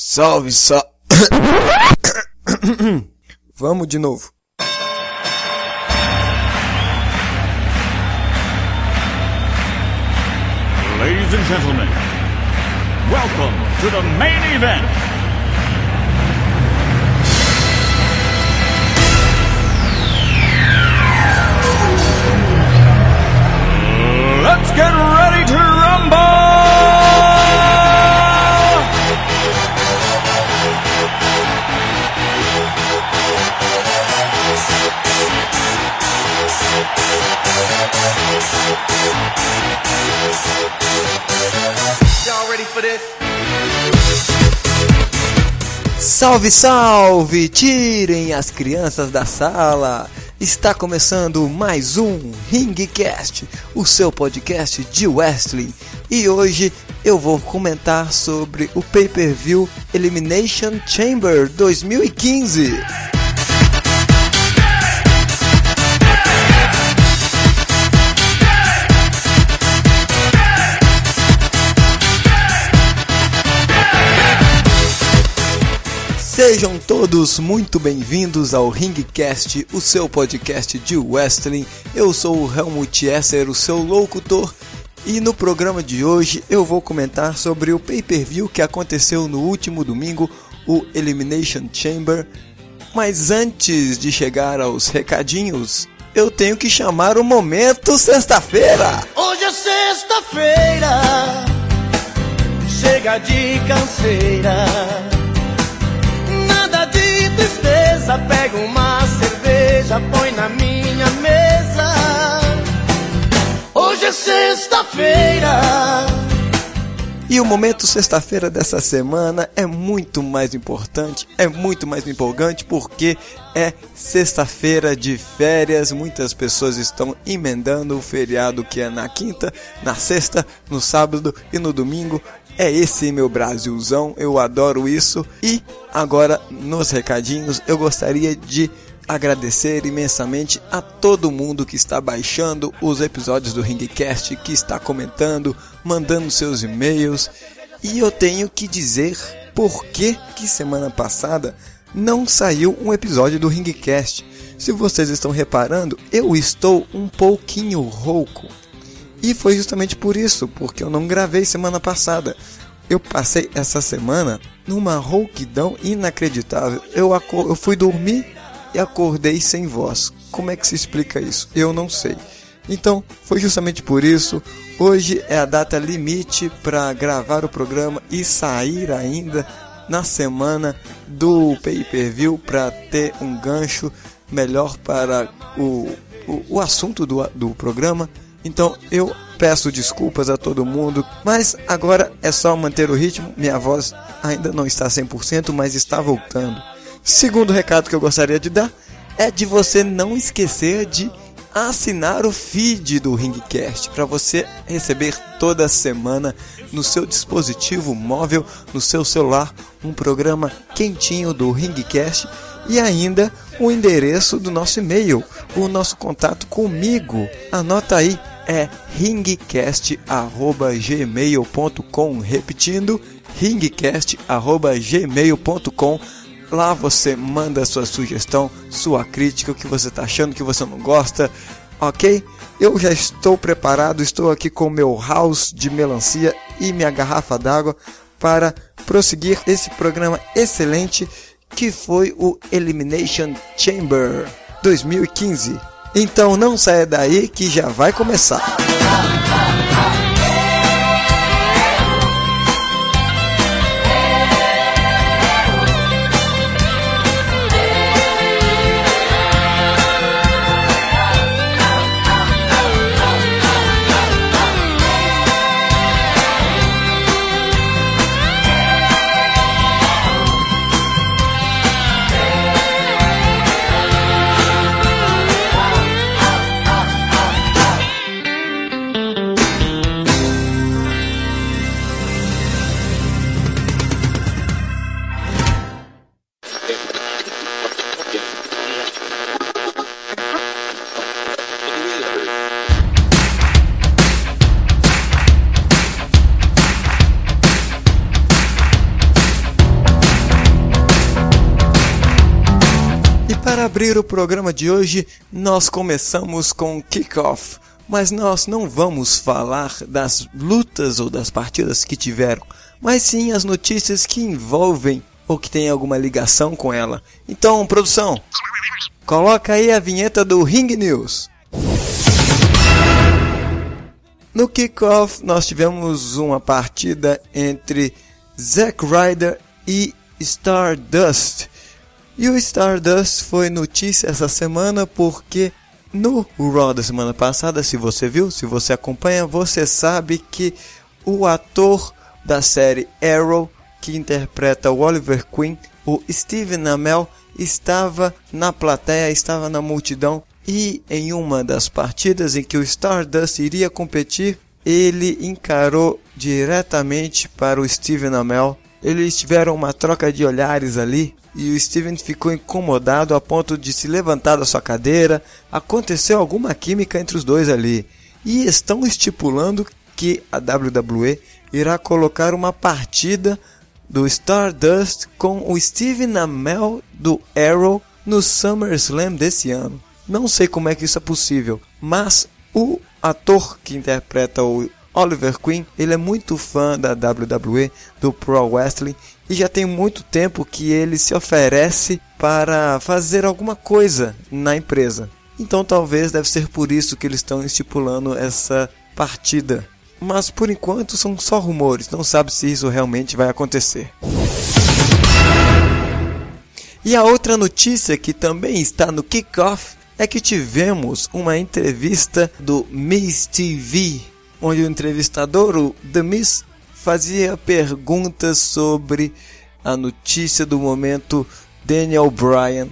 Salve, salve. Vamos de novo. Ladies and gentlemen, welcome to the main event. Let's get ready to for this? Salve, salve! Tirem as crianças da sala! Está começando mais um Ringcast, o seu podcast de wrestling. E hoje eu vou comentar sobre o pay-per-view Elimination Chamber 2015. Sejam todos muito bem-vindos ao Ringcast, o seu podcast de wrestling. Eu sou o Helmut Esser, o seu locutor, e no programa de hoje eu vou comentar sobre o pay-per-view que aconteceu no último domingo, o Elimination Chamber. Mas antes de chegar aos recadinhos, eu tenho que chamar o momento sexta-feira. Hoje é sexta-feira, chega de canseira. Pega uma cerveja, põe na minha mesa. Hoje é sexta-feira. E o momento sexta-feira dessa semana é muito mais importante, é muito mais empolgante porque é sexta-feira de férias. Muitas pessoas estão emendando o feriado que é na quinta, na sexta, no sábado e no domingo. É esse meu Brasilzão, eu adoro isso. E agora nos recadinhos eu gostaria de agradecer imensamente a todo mundo que está baixando os episódios do Ringcast, que está comentando, mandando seus e-mails. E eu tenho que dizer por que que semana passada não saiu um episódio do Ringcast. Se vocês estão reparando, eu estou um pouquinho rouco. E foi justamente por isso, porque eu não gravei semana passada. Eu passei essa semana numa rouquidão inacreditável. Eu, eu fui dormir e acordei sem voz. Como é que se explica isso? Eu não sei. Então, foi justamente por isso. Hoje é a data limite para gravar o programa e sair ainda na semana do pay-per-view para ter um gancho melhor para o, o, o assunto do, do programa. Então eu peço desculpas a todo mundo, mas agora é só manter o ritmo. Minha voz ainda não está 100%, mas está voltando. Segundo recado que eu gostaria de dar é de você não esquecer de assinar o feed do Ringcast para você receber toda semana no seu dispositivo móvel, no seu celular, um programa quentinho do Ringcast e ainda o endereço do nosso e-mail, o nosso contato comigo. Anota aí, é ringcast@gmail.com, repetindo, ringcast@gmail.com. Lá você manda sua sugestão, sua crítica, o que você está achando, o que você não gosta, ok? Eu já estou preparado, estou aqui com meu house de melancia e minha garrafa d'água para prosseguir esse programa excelente que foi o Elimination Chamber 2015. Então não saia daí que já vai começar. O programa de hoje, nós começamos com Kickoff, mas nós não vamos falar das lutas ou das partidas que tiveram, mas sim as notícias que envolvem ou que têm alguma ligação com ela. Então, produção, coloca aí a vinheta do Ring News. No kickoff, nós tivemos uma partida entre Zack Ryder e Stardust. E o Stardust foi notícia essa semana porque no Raw da semana passada, se você viu, se você acompanha, você sabe que o ator da série Arrow, que interpreta o Oliver Queen, o Steven Amell, estava na plateia, estava na multidão e em uma das partidas em que o Stardust iria competir, ele encarou diretamente para o Steven Amell. Eles tiveram uma troca de olhares ali e o Steven ficou incomodado a ponto de se levantar da sua cadeira. Aconteceu alguma química entre os dois ali. E estão estipulando que a WWE irá colocar uma partida do Stardust com o Steven Amell do Arrow no SummerSlam desse ano. Não sei como é que isso é possível, mas o ator que interpreta o Oliver Queen, ele é muito fã da WWE, do Pro Wrestling e já tem muito tempo que ele se oferece para fazer alguma coisa na empresa. Então talvez deve ser por isso que eles estão estipulando essa partida. Mas por enquanto são só rumores, não sabe se isso realmente vai acontecer. E a outra notícia que também está no kickoff é que tivemos uma entrevista do Miss TV, onde o entrevistador, o Miss, fazia perguntas sobre a notícia do momento Daniel Bryan,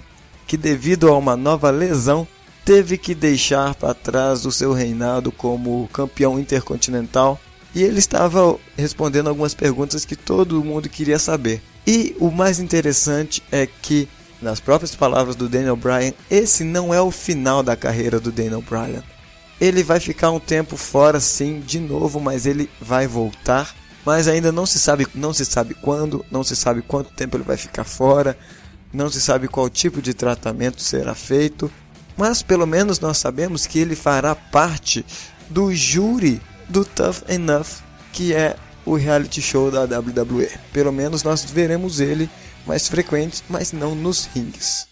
que devido a uma nova lesão teve que deixar para trás o seu reinado como campeão intercontinental e ele estava respondendo algumas perguntas que todo mundo queria saber. E o mais interessante é que nas próprias palavras do Daniel Bryan, esse não é o final da carreira do Daniel Bryan. Ele vai ficar um tempo fora sim, de novo, mas ele vai voltar. Mas ainda não se sabe, não se sabe quando, não se sabe quanto tempo ele vai ficar fora, não se sabe qual tipo de tratamento será feito, mas pelo menos nós sabemos que ele fará parte do júri do Tough Enough, que é o reality show da WWE. Pelo menos nós veremos ele mais frequentes, mas não nos rings.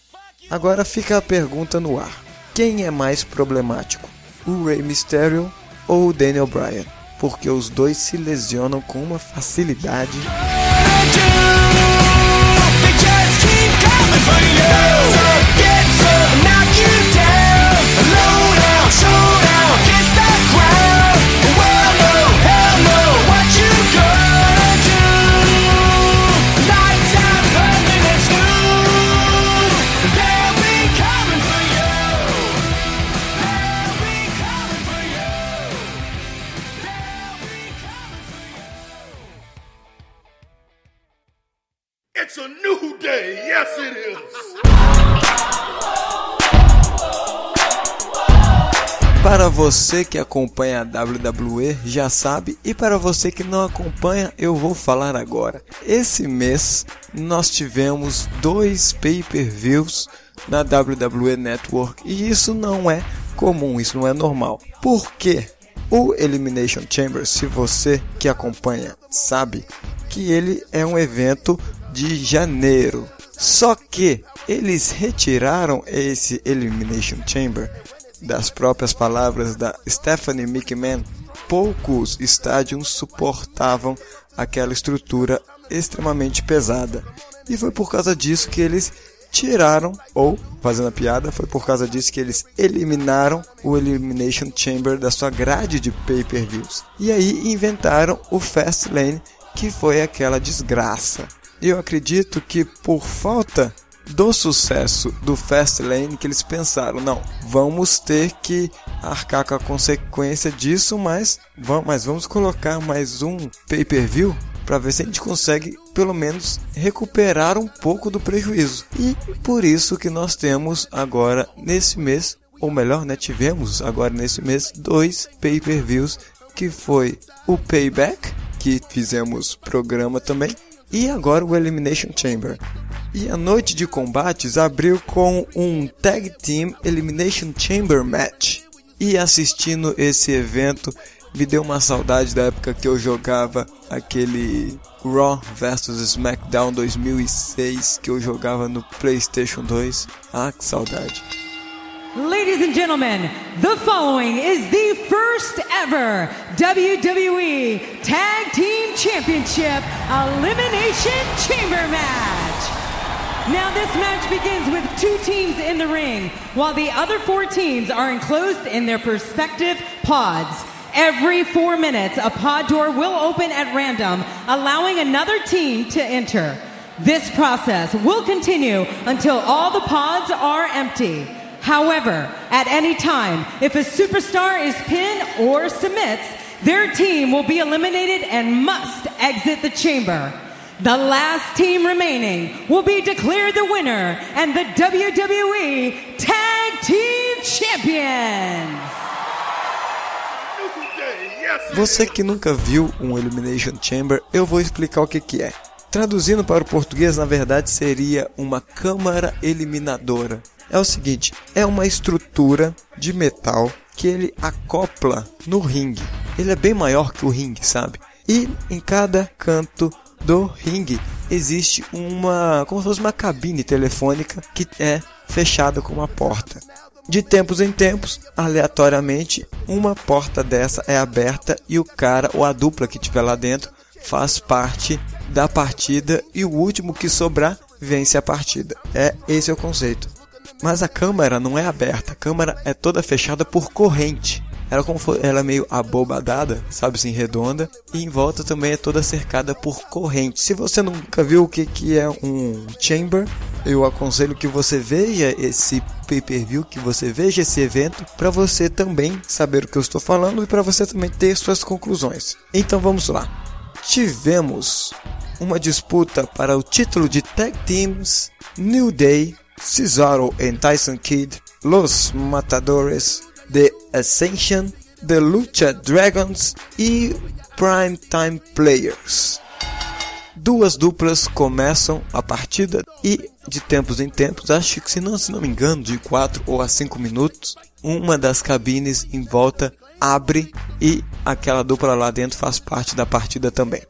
Agora fica a pergunta no ar: quem é mais problemático, o Rey Mysterio ou o Daniel Bryan? Porque os dois se lesionam com uma facilidade. It's a new day. Yes, it is. Para você que acompanha a WWE já sabe, e para você que não acompanha, eu vou falar agora. Esse mês nós tivemos dois pay-per-views na WWE Network e isso não é comum, isso não é normal. Por quê? O Elimination Chamber, se você que acompanha sabe, que ele é um evento de janeiro. Só que eles retiraram esse Elimination Chamber das próprias palavras da Stephanie McMahon. Poucos estádios suportavam aquela estrutura extremamente pesada. E foi por causa disso que eles tiraram, ou fazendo a piada, foi por causa disso que eles eliminaram o Elimination Chamber da sua grade de pay-per-views. E aí inventaram o Fast Lane, que foi aquela desgraça eu acredito que por falta do sucesso do Fastlane que eles pensaram, não, vamos ter que arcar com a consequência disso, mas vamos, mas vamos colocar mais um pay-per-view para ver se a gente consegue pelo menos recuperar um pouco do prejuízo. E por isso que nós temos agora nesse mês, ou melhor, né, tivemos agora nesse mês dois pay-per-views que foi o Payback, que fizemos programa também, e agora o Elimination Chamber. E a noite de combates abriu com um Tag Team Elimination Chamber Match. E assistindo esse evento me deu uma saudade da época que eu jogava aquele Raw vs SmackDown 2006 que eu jogava no PlayStation 2. Ah, que saudade. Ladies and gentlemen, the following is the first ever WWE Tag Team Championship Elimination Chamber match. Now, this match begins with two teams in the ring, while the other four teams are enclosed in their respective pods. Every four minutes, a pod door will open at random, allowing another team to enter. This process will continue until all the pods are empty. However, at any time, if a superstar is pinned or submits, their team will be eliminated and must exit the chamber. The last team remaining will be declared the winner and the WWE Tag Team Champions. Você que nunca viu um Elimination Chamber, eu vou explicar o que, que é. Traduzindo para o português, na verdade, seria uma câmara eliminadora. É o seguinte, é uma estrutura de metal que ele acopla no ringue. Ele é bem maior que o ringue, sabe? E em cada canto do ringue existe uma, como se fosse uma cabine telefônica que é fechada com uma porta. De tempos em tempos, aleatoriamente, uma porta dessa é aberta e o cara ou a dupla que estiver lá dentro faz parte da partida e o último que sobrar vence a partida. É esse é o conceito. Mas a câmara não é aberta, a câmara é toda fechada por corrente. Ela, como for, ela é meio abobadada, sabe assim, redonda. E em volta também é toda cercada por corrente. Se você nunca viu o que, que é um chamber, eu aconselho que você veja esse pay-per-view, que você veja esse evento, para você também saber o que eu estou falando e para você também ter suas conclusões. Então vamos lá. Tivemos uma disputa para o título de Tag Teams New Day, Cesaro e Tyson Kidd, Los Matadores, The Ascension, The Lucha Dragons e Prime Time Players. Duas duplas começam a partida e de tempos em tempos, acho que se não, se não me engano, de 4 ou a 5 minutos, uma das cabines em volta abre e aquela dupla lá dentro faz parte da partida também.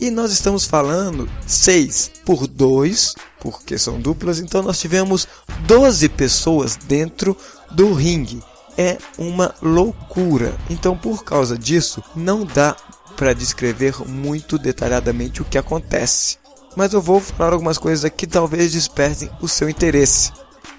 E nós estamos falando 6 por 2, porque são duplas, então nós tivemos 12 pessoas dentro do ringue é uma loucura. Então, por causa disso, não dá para descrever muito detalhadamente o que acontece. Mas eu vou falar algumas coisas que talvez despertem o seu interesse.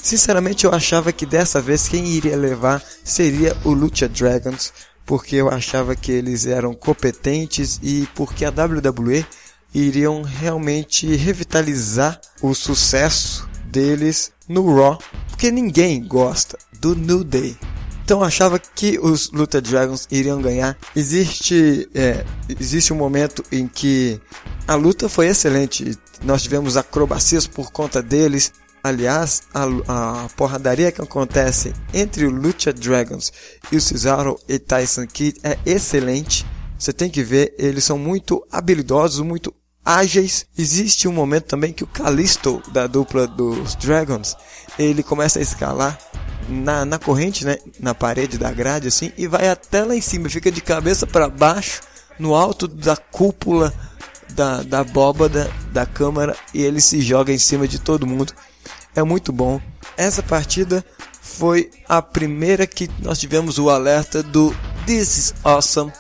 Sinceramente, eu achava que dessa vez quem iria levar seria o Lucha Dragons, porque eu achava que eles eram competentes e porque a WWE iriam realmente revitalizar o sucesso deles no Raw, porque ninguém gosta do New Day. Então achava que os Luta Dragons iriam ganhar. Existe, é, existe um momento em que a luta foi excelente. Nós tivemos acrobacias por conta deles. Aliás, a, a porradaria que acontece entre o Lucha Dragons e o Cesaro e Tyson Kidd é excelente. Você tem que ver, eles são muito habilidosos, muito ágeis. Existe um momento também que o Kalisto da dupla dos Dragons, ele começa a escalar na, na corrente, né? Na parede da grade, assim, e vai até lá em cima, fica de cabeça para baixo, no alto da cúpula da, da abóbada da câmara, e ele se joga em cima de todo mundo. É muito bom. Essa partida foi a primeira que nós tivemos o alerta do This is Awesome.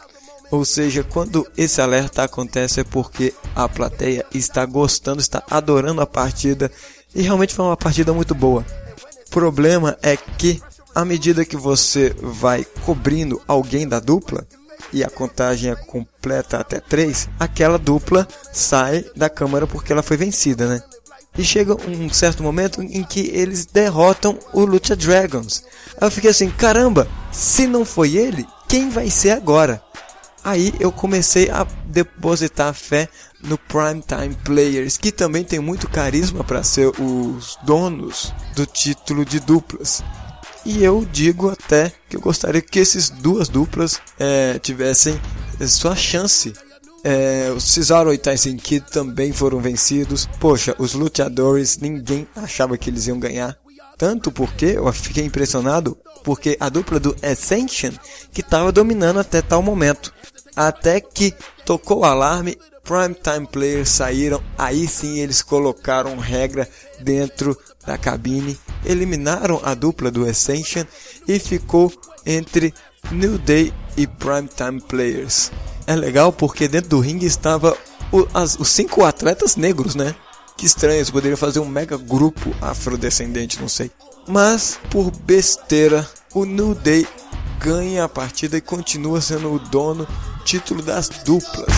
Ou seja, quando esse alerta acontece é porque a plateia está gostando, está adorando a partida e realmente foi uma partida muito boa problema é que à medida que você vai cobrindo alguém da dupla e a contagem é completa até 3, aquela dupla sai da câmara porque ela foi vencida, né? E chega um certo momento em que eles derrotam o Lucha Dragons. Aí eu fiquei assim, caramba, se não foi ele, quem vai ser agora? Aí eu comecei a depositar fé no Primetime Players, que também tem muito carisma para ser os donos do título de duplas. E eu digo até que eu gostaria que essas duas duplas é, tivessem sua chance É, o Cesaro e Tyson Kidd também foram vencidos. Poxa, os luteadores, ninguém achava que eles iam ganhar. Tanto porque eu fiquei impressionado porque a dupla do Ascension que estava dominando até tal momento. Até que tocou o alarme, Primetime Players saíram, aí sim eles colocaram regra dentro da cabine, eliminaram a dupla do Ascension e ficou entre New Day e Primetime Players. É legal porque dentro do ringue estava o, as, os cinco atletas negros, né? Que estranho, eles poderiam fazer um mega grupo afrodescendente, não sei. Mas, por besteira, o New Day ganha a partida e continua sendo o dono título das duplas.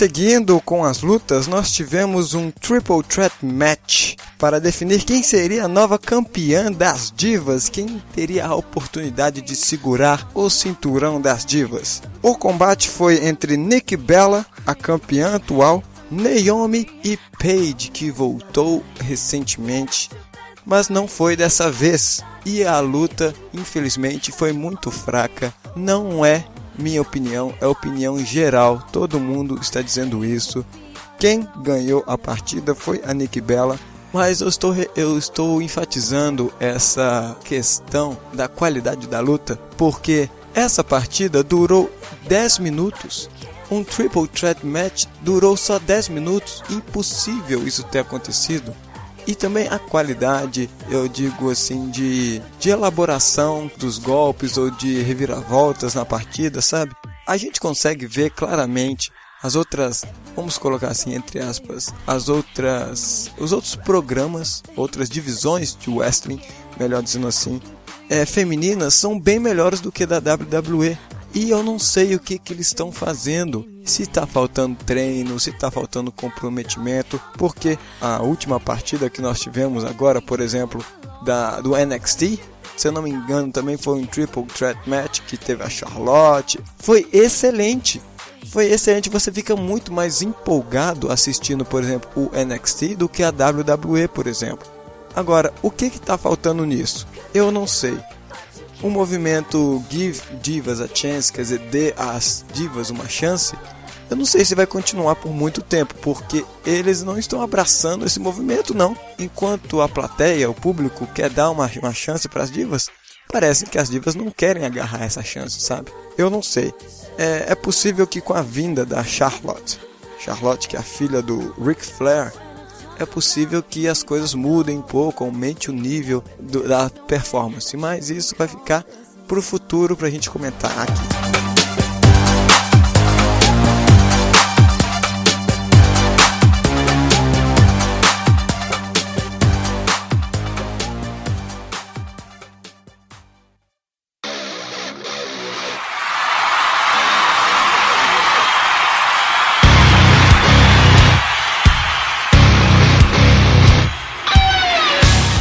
Prosseguindo com as lutas, nós tivemos um Triple Threat Match para definir quem seria a nova campeã das divas, quem teria a oportunidade de segurar o cinturão das divas. O combate foi entre Nick Bella, a campeã atual, Naomi e Paige, que voltou recentemente, mas não foi dessa vez. E a luta, infelizmente, foi muito fraca. Não é minha opinião, é opinião geral, todo mundo está dizendo isso. Quem ganhou a partida foi a Nick Bella, mas eu estou, eu estou enfatizando essa questão da qualidade da luta, porque essa partida durou 10 minutos. Um triple threat match durou só 10 minutos. Impossível isso ter acontecido e também a qualidade, eu digo assim, de, de elaboração dos golpes ou de reviravoltas na partida, sabe? A gente consegue ver claramente as outras, vamos colocar assim entre aspas, as outras, os outros programas, outras divisões de wrestling, melhor dizendo assim, é, femininas são bem melhores do que da WWE. E eu não sei o que, que eles estão fazendo. Se está faltando treino, se está faltando comprometimento, porque a última partida que nós tivemos agora, por exemplo, da, do NXT, se eu não me engano, também foi um Triple Threat Match que teve a Charlotte. Foi excelente. Foi excelente. Você fica muito mais empolgado assistindo, por exemplo, o NXT do que a WWE, por exemplo. Agora, o que está faltando nisso? Eu não sei o movimento Give Divas a Chance, quer dizer, dê às divas uma chance, eu não sei se vai continuar por muito tempo, porque eles não estão abraçando esse movimento, não. Enquanto a plateia, o público, quer dar uma, uma chance para as divas, parece que as divas não querem agarrar essa chance, sabe? Eu não sei. É, é possível que com a vinda da Charlotte, Charlotte, que é a filha do Ric Flair, é possível que as coisas mudem um pouco, aumente o nível do, da performance, mas isso vai ficar para o futuro para a gente comentar aqui.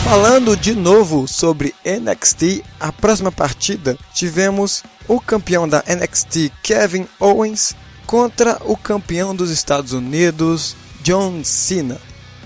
Falando de novo sobre NXT, a próxima partida tivemos o campeão da NXT Kevin Owens contra o campeão dos Estados Unidos John Cena.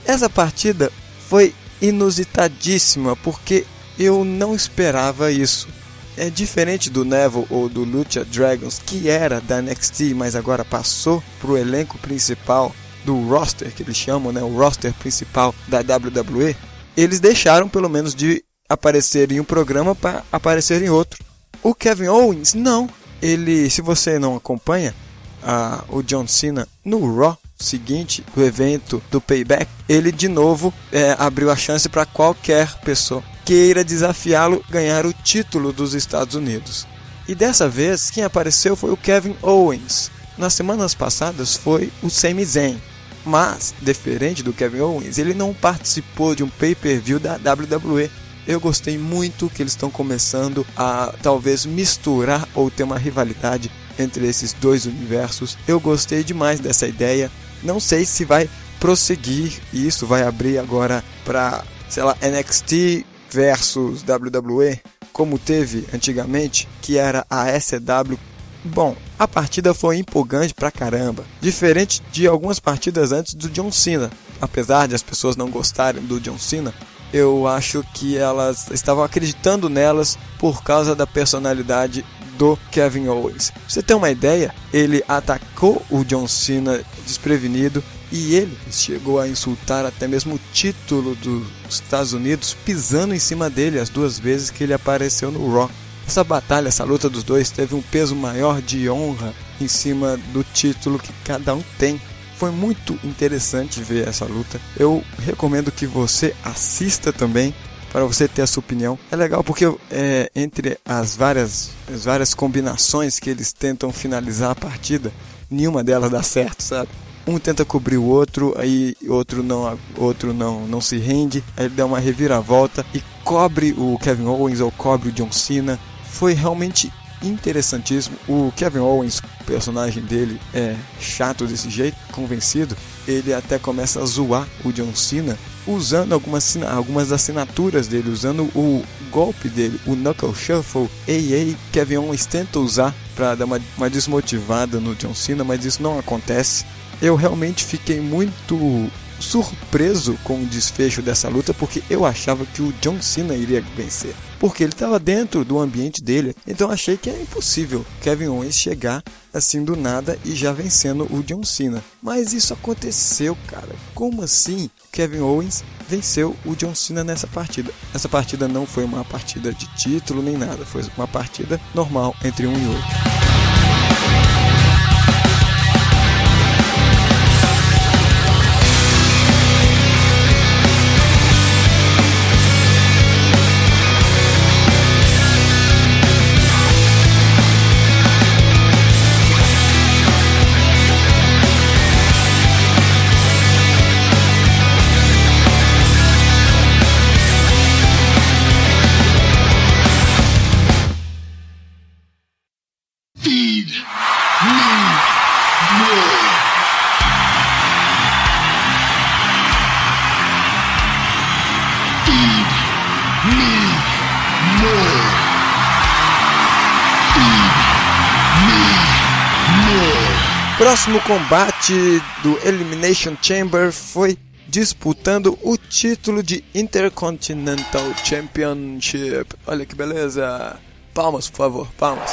Essa partida foi inusitadíssima porque eu não esperava isso. É diferente do Neville ou do Lucha Dragons, que era da NXT, mas agora passou para o elenco principal do roster, que eles chamam, né, o roster principal da WWE eles deixaram pelo menos de aparecer em um programa para aparecer em outro. O Kevin Owens, não. Ele, se você não acompanha a, o John Cena no Raw seguinte do evento do Payback, ele de novo é, abriu a chance para qualquer pessoa queira desafiá-lo ganhar o título dos Estados Unidos. E dessa vez quem apareceu foi o Kevin Owens. Nas semanas passadas foi o Sami Zayn. Mas, diferente do Kevin Owens, ele não participou de um pay-per-view da WWE. Eu gostei muito que eles estão começando a talvez misturar ou ter uma rivalidade entre esses dois universos. Eu gostei demais dessa ideia. Não sei se vai prosseguir e isso vai abrir agora para, sei lá, NXT versus WWE, como teve antigamente, que era a SCW. Bom, a partida foi empolgante pra caramba, diferente de algumas partidas antes do John Cena. Apesar de as pessoas não gostarem do John Cena, eu acho que elas estavam acreditando nelas por causa da personalidade do Kevin Owens. Pra você ter uma ideia, ele atacou o John Cena desprevenido e ele chegou a insultar até mesmo o título dos Estados Unidos, pisando em cima dele as duas vezes que ele apareceu no Raw. Essa batalha, essa luta dos dois teve um peso maior de honra em cima do título que cada um tem. Foi muito interessante ver essa luta. Eu recomendo que você assista também para você ter a sua opinião. É legal porque é, entre as várias, as várias combinações que eles tentam finalizar a partida, nenhuma delas dá certo, sabe? um tenta cobrir o outro, aí outro não, outro não, não se rende, aí ele dá uma reviravolta e cobre o Kevin Owens ou cobre o John Cena. Foi realmente interessantíssimo. O Kevin Owens, o personagem dele é chato desse jeito, convencido. Ele até começa a zoar o John Cena usando algumas, algumas assinaturas dele, usando o golpe dele, o Knuckle Shuffle. Ei, ei, Kevin Owens tenta usar para dar uma, uma desmotivada no John Cena, mas isso não acontece eu realmente fiquei muito surpreso com o desfecho dessa luta porque eu achava que o John Cena iria vencer. Porque ele estava dentro do ambiente dele, então achei que era impossível Kevin Owens chegar assim do nada e já vencendo o John Cena. Mas isso aconteceu, cara. Como assim Kevin Owens venceu o John Cena nessa partida? Essa partida não foi uma partida de título nem nada, foi uma partida normal entre um e outro. Próximo combate do Elimination Chamber foi disputando o título de Intercontinental Championship. Olha que beleza! Palmas, por favor, palmas.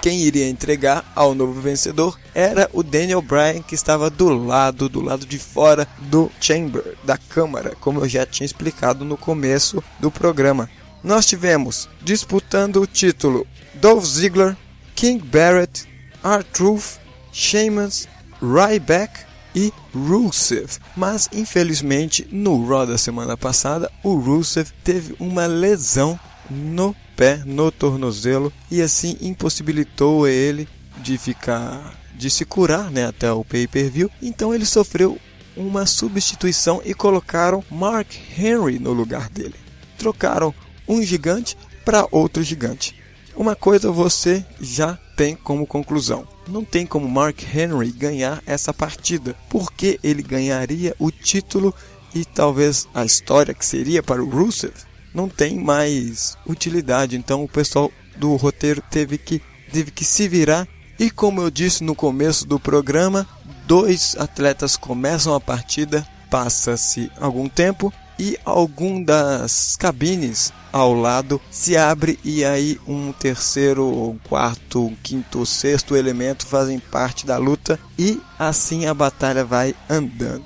Quem iria entregar ao novo vencedor era o Daniel Bryan, que estava do lado, do lado de fora do Chamber, da Câmara, como eu já tinha explicado no começo do programa nós tivemos disputando o título Dolph Ziggler, King Barrett, R-Truth, Sheamus, Ryback e Rusev. Mas infelizmente no Raw da semana passada o Rusev teve uma lesão no pé, no tornozelo e assim impossibilitou ele de ficar de se curar, né, até o pay-per-view. Então ele sofreu uma substituição e colocaram Mark Henry no lugar dele. Trocaram um gigante para outro gigante. Uma coisa você já tem como conclusão. Não tem como Mark Henry ganhar essa partida, porque ele ganharia o título e talvez a história que seria para o Rusev não tem mais utilidade. Então o pessoal do roteiro teve que teve que se virar e como eu disse no começo do programa, dois atletas começam a partida, passa-se algum tempo e algum das cabines ao lado se abre e aí um terceiro, quarto, quinto, sexto elemento fazem parte da luta e assim a batalha vai andando.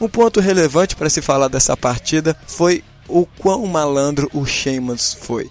Um ponto relevante para se falar dessa partida foi o quão malandro o Sheamus foi.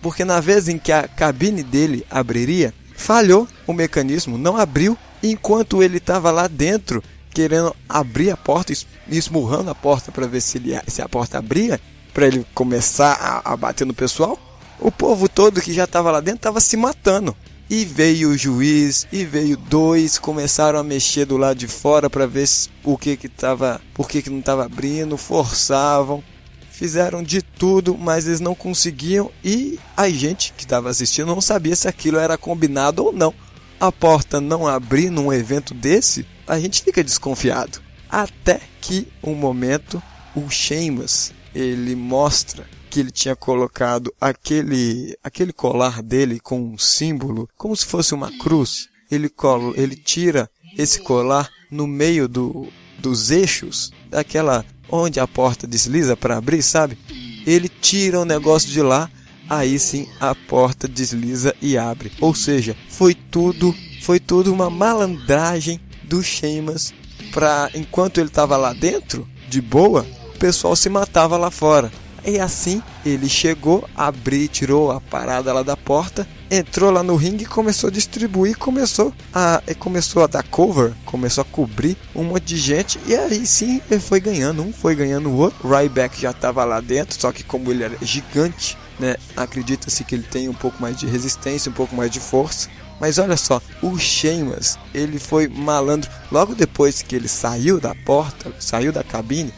Porque na vez em que a cabine dele abriria, falhou o mecanismo, não abriu, enquanto ele estava lá dentro querendo abrir a porta, esmurrando a porta para ver se, ele, se a porta abria, para ele começar a, a, bater no pessoal. O povo todo que já estava lá dentro estava se matando. E veio o juiz, e veio dois, começaram a mexer do lado de fora para ver o que que tava, por que que não estava abrindo, forçavam, fizeram de tudo, mas eles não conseguiam e a gente que estava assistindo não sabia se aquilo era combinado ou não. A porta não abrir num evento desse, a gente fica desconfiado. Até que um momento o Sheamus, ele mostra que ele tinha colocado aquele aquele colar dele com um símbolo, como se fosse uma cruz. Ele colo, ele tira esse colar no meio do, dos eixos daquela onde a porta desliza para abrir, sabe? Ele tira o negócio de lá, aí sim a porta desliza e abre. Ou seja, foi tudo, foi tudo uma malandragem do Sheamus para enquanto ele estava lá dentro, de boa, pessoal se matava lá fora. E assim ele chegou, abriu, tirou a parada lá da porta, entrou lá no ringue e começou a distribuir, começou a começou a dar cover, começou a cobrir um monte de gente e aí sim ele foi ganhando, um foi ganhando o outro. Ryback já estava lá dentro, só que como ele era gigante, né, acredita-se que ele tem um pouco mais de resistência, um pouco mais de força. Mas olha só, o Sheamus, ele foi malandro. Logo depois que ele saiu da porta, saiu da cabine,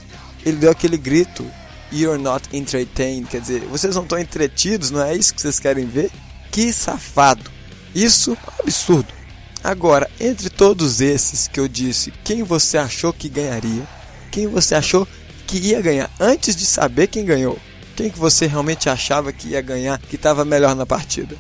ele deu aquele grito You're not entertained, quer dizer, vocês não estão entretidos, não é isso que vocês querem ver? Que safado! Isso é um absurdo. Agora, entre todos esses que eu disse, quem você achou que ganharia? Quem você achou que ia ganhar antes de saber quem ganhou? Quem que você realmente achava que ia ganhar, que estava melhor na partida?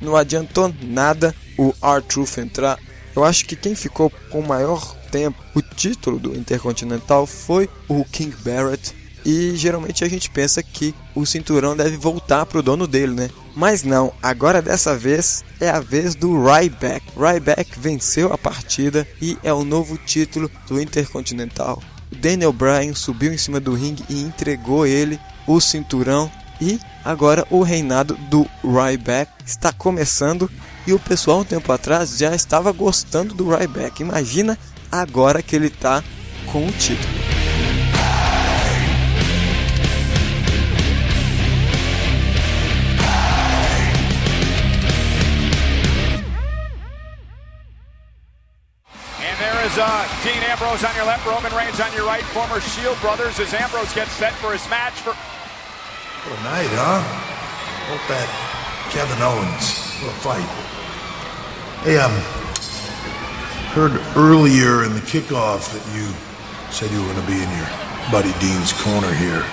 Não adiantou nada o R-Truth entrar. Eu acho que quem ficou com maior tempo o título do Intercontinental foi o King Barrett e geralmente a gente pensa que o cinturão deve voltar para o dono dele, né? Mas não, agora dessa vez é a vez do Ryback. Ryback venceu a partida e é o novo título do Intercontinental. Daniel Bryan subiu em cima do ringue e entregou ele o cinturão e agora o reinado do Ryback está começando e o pessoal um tempo atrás já estava gostando do Ryback. Imagina agora que ele está com o título. uh, Dean Ambrose on your left, Roman Reigns on your right, former Shield brothers as Ambrose gets set for his match for. What a night, huh? Hope that Kevin Owens will fight. Hey, um, heard earlier in the kickoff that you said you were going to be in your buddy Dean's corner here.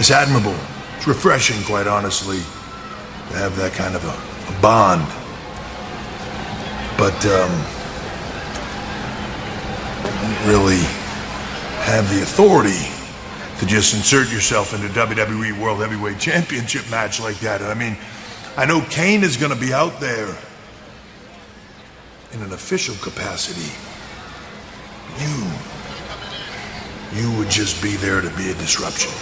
It's admirable. It's refreshing, quite honestly, to have that kind of a, a bond. But um, really have the authority to just insert yourself into WWE World Heavyweight Championship match like that. I mean, I know Kane is going to be out there in an official capacity. You, you would just be there to be a disruption.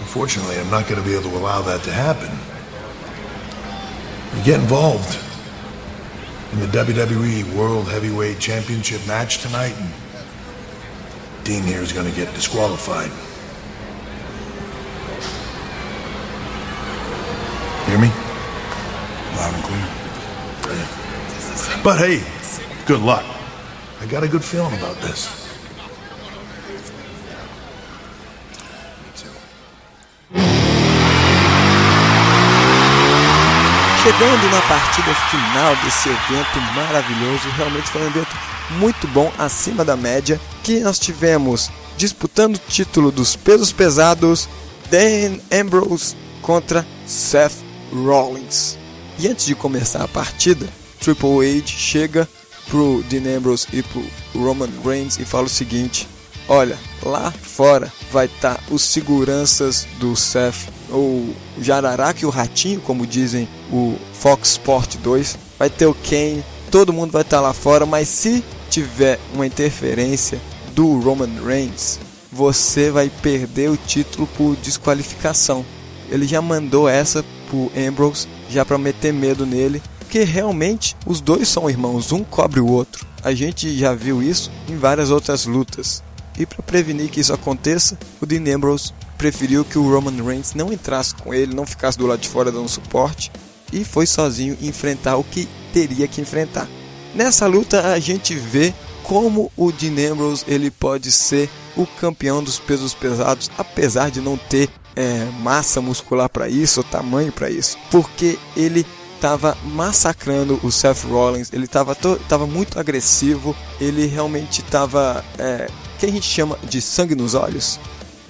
Unfortunately, I'm not going to be able to allow that to happen. You get involved in the WWE World Heavyweight Championship match tonight, and Dean here is going to get disqualified. But hey, good luck. I got a good feeling about this. Chegando na partida final desse evento maravilhoso, realmente foi um evento muito bom, acima da média, que nós tivemos disputando o título dos pesos pesados, Dan Ambrose contra Seth Rollins. E antes de começar a partida, Triple H chega pro Dean Ambrose e pro Roman Reigns e fala o seguinte: Olha, lá fora vai estar tá os seguranças do Seth o Jararaca e o Ratinho, como dizem o Fox Sport 2. Vai ter o Kane, todo mundo vai estar lá fora, mas se tiver uma interferência do Roman Reigns, você vai perder o título por desqualificação. Ele já mandou essa pro Ambrose, já para meter medo nele, porque realmente os dois são irmãos, um cobre o outro. A gente já viu isso em várias outras lutas. E para prevenir que isso aconteça, o Dean Ambrose preferiu que o Roman Reigns não entrasse com ele, não ficasse do lado de fora dando suporte e foi sozinho enfrentar o que teria que enfrentar. Nessa luta a gente vê como o Dean Ambrose ele pode ser o campeão dos pesos pesados, apesar de não ter é, massa muscular para isso, tamanho para isso, porque ele estava massacrando o Seth Rollins, ele estava tava muito agressivo, ele realmente estava, é, que a gente chama de sangue nos olhos.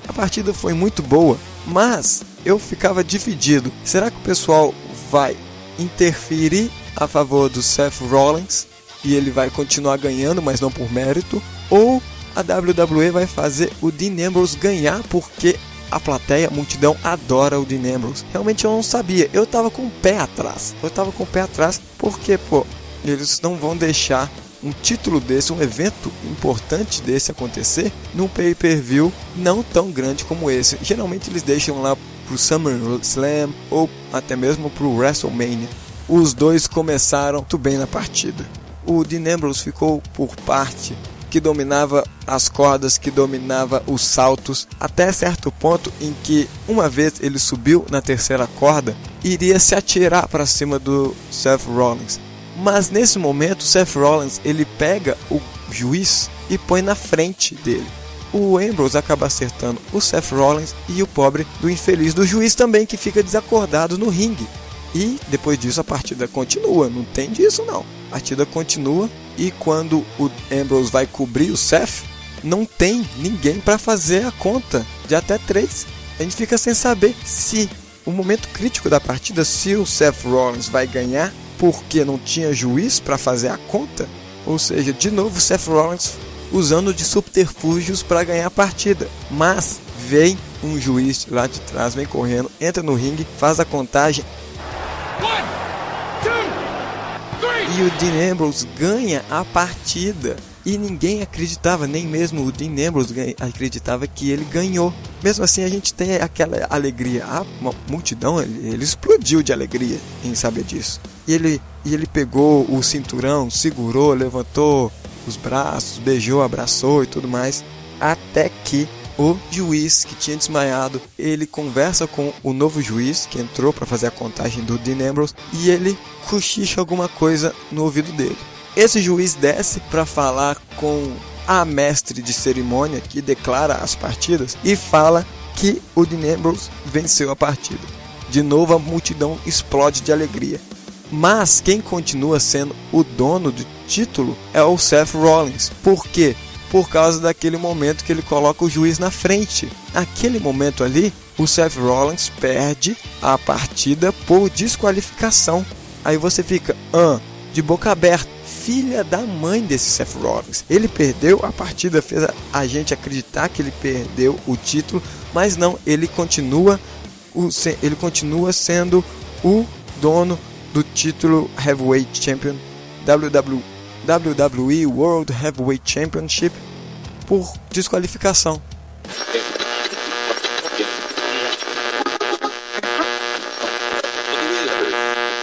A partida foi muito boa, mas eu ficava dividido. Será que o pessoal vai interferir a favor do Seth Rollins e ele vai continuar ganhando, mas não por mérito? Ou a WWE vai fazer o Dean Ambrose ganhar porque a plateia, a multidão adora o Dean Ambrose. Realmente eu não sabia, eu tava com o pé atrás. Eu tava com o pé atrás porque, pô, eles não vão deixar um título desse, um evento importante desse acontecer num pay-per-view não tão grande como esse. Geralmente eles deixam lá pro SummerSlam ou até mesmo pro WrestleMania. Os dois começaram muito bem na partida. O Dean Ambrose ficou por parte que dominava as cordas, que dominava os saltos, até certo ponto em que, uma vez ele subiu na terceira corda, iria se atirar para cima do Seth Rollins. Mas nesse momento, Seth Rollins ele pega o juiz e põe na frente dele. O Ambrose acaba acertando o Seth Rollins e o pobre do infeliz do juiz também que fica desacordado no ringue. E depois disso a partida continua, não tem disso não. A partida continua e quando o Ambrose vai cobrir o Seth, não tem ninguém para fazer a conta de até três. A gente fica sem saber se o momento crítico da partida, se o Seth Rollins vai ganhar porque não tinha juiz para fazer a conta, ou seja, de novo Seth Rollins usando de subterfúgios para ganhar a partida. Mas vem um juiz lá de trás, vem correndo, entra no ringue, faz a contagem e o Dean Ambrose ganha a partida. E ninguém acreditava, nem mesmo o Dean Ambrose acreditava que ele ganhou. Mesmo assim, a gente tem aquela alegria. A multidão, ele, ele explodiu de alegria em saber disso. E ele, e ele pegou o cinturão, segurou, levantou os braços, beijou, abraçou e tudo mais. Até que o juiz que tinha desmaiado, ele conversa com o novo juiz que entrou para fazer a contagem do Dean Ambrose e ele cochicha alguma coisa no ouvido dele. Esse juiz desce para falar com a mestre de cerimônia que declara as partidas e fala que o Dean Ambrose venceu a partida. De novo a multidão explode de alegria. Mas quem continua sendo o dono do título é o Seth Rollins. Por quê? Por causa daquele momento que ele coloca o juiz na frente. Naquele momento ali, o Seth Rollins perde a partida por desqualificação. Aí você fica, ah, de boca aberta. Filha da mãe desse Seth Rollins. Ele perdeu a partida, fez a gente acreditar que ele perdeu o título, mas não, ele continua, ele continua sendo o dono do título Heavyweight Champion WWE WWE World Heavyweight Championship por desqualificação.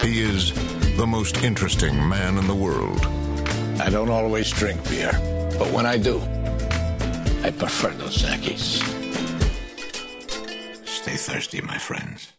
He is the most interesting man in the world. I don't always drink beer, but when I do, I prefer those Zakis. Stay thirsty, my friends.